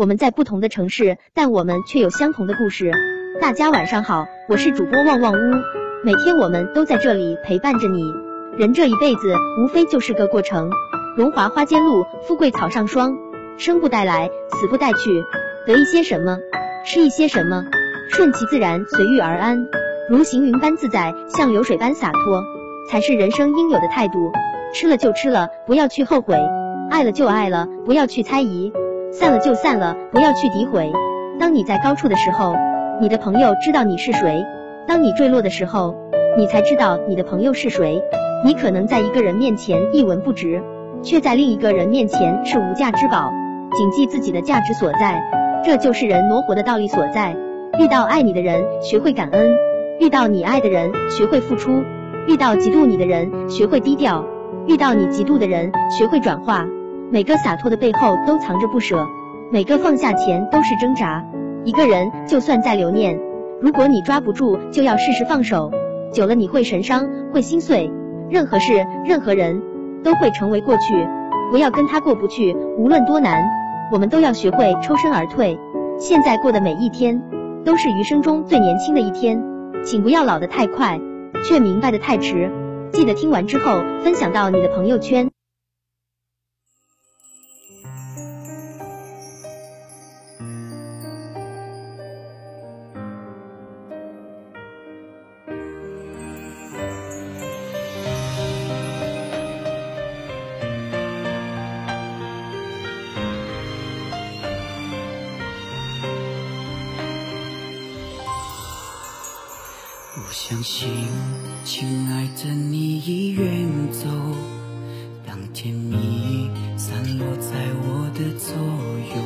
我们在不同的城市，但我们却有相同的故事。大家晚上好，我是主播旺旺屋，每天我们都在这里陪伴着你。人这一辈子，无非就是个过程。荣华花间露，富贵草上霜。生不带来，死不带去。得一些什么，失一些什么，顺其自然，随遇而安。如行云般自在，像流水般洒脱，才是人生应有的态度。吃了就吃了，不要去后悔；爱了就爱了，不要去猜疑；散了就散了，不要去诋毁。当你在高处的时候，你的朋友知道你是谁；当你坠落的时候，你才知道你的朋友是谁。你可能在一个人面前一文不值，却在另一个人面前是无价之宝。谨记自己的价值所在，这就是人挪活的道理所在。遇到爱你的人，学会感恩；遇到你爱的人，学会付出；遇到嫉妒你的人，学会低调；遇到你嫉妒的人，学会转化。每个洒脱的背后都藏着不舍，每个放下前都是挣扎。一个人就算再留念，如果你抓不住，就要适时放手。久了你会神伤，会心碎。任何事，任何人，都会成为过去。不要跟他过不去，无论多难。我们都要学会抽身而退。现在过的每一天，都是余生中最年轻的一天。请不要老得太快，却明白的太迟。记得听完之后分享到你的朋友圈。不相信，亲爱的你已远走。当甜蜜散落在我的左右，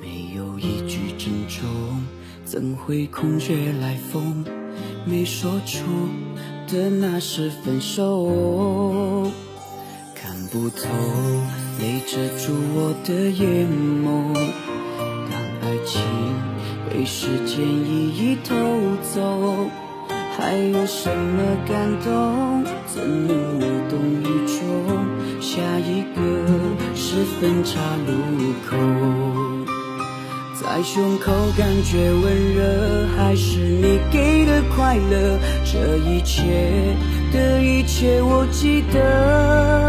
没有一句珍重，怎会空穴来风？没说出的那是分手。看不透，泪遮住我的眼眸。当爱情。被时间一一偷走，还有什么感动？怎能无动于衷？下一个是分岔路口，在胸口感觉温热，还是你给的快乐？这一切的一切，我记得。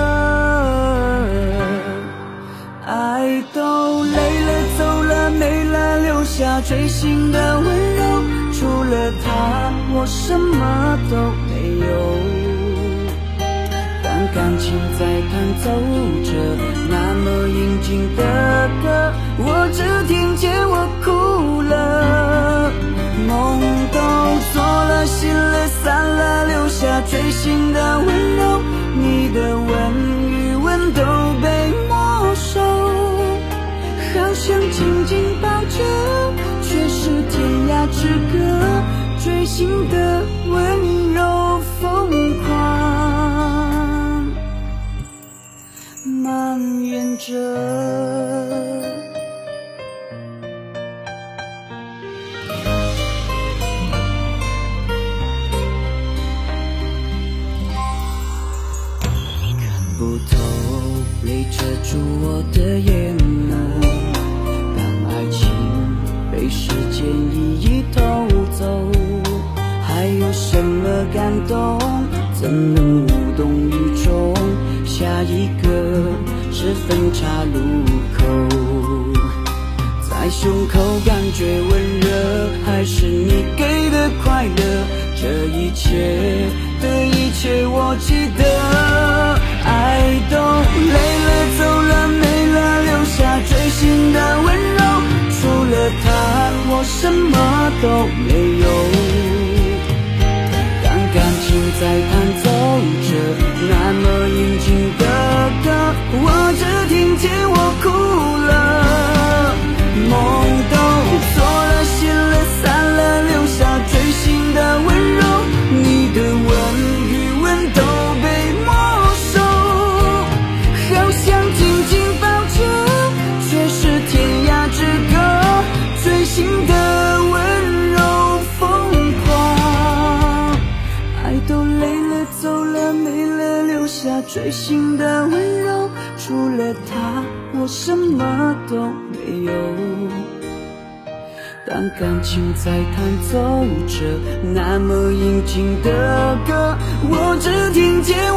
下锥心的温柔。除了他，我什么都没有。当感情在弹奏着那么应景的歌，我只听见我哭了。梦都做了，醒了，散了，留下锥心的温柔。你的吻与吻都被没收。好想紧紧抱着，天涯之隔。锥心的温柔疯狂蔓延着。看不透，你遮住我的眼眸。被时间一怎能无动于衷？下一个是分岔路口，在胸口感觉温热，还是你给的快乐？这一切的一切，我记得。爱都累了，走了，没了，留下锥心的温柔。除了他，我什么都没在弹内心的温柔除了他我什么都没有。当感情在弹奏着那么应景的歌我只听见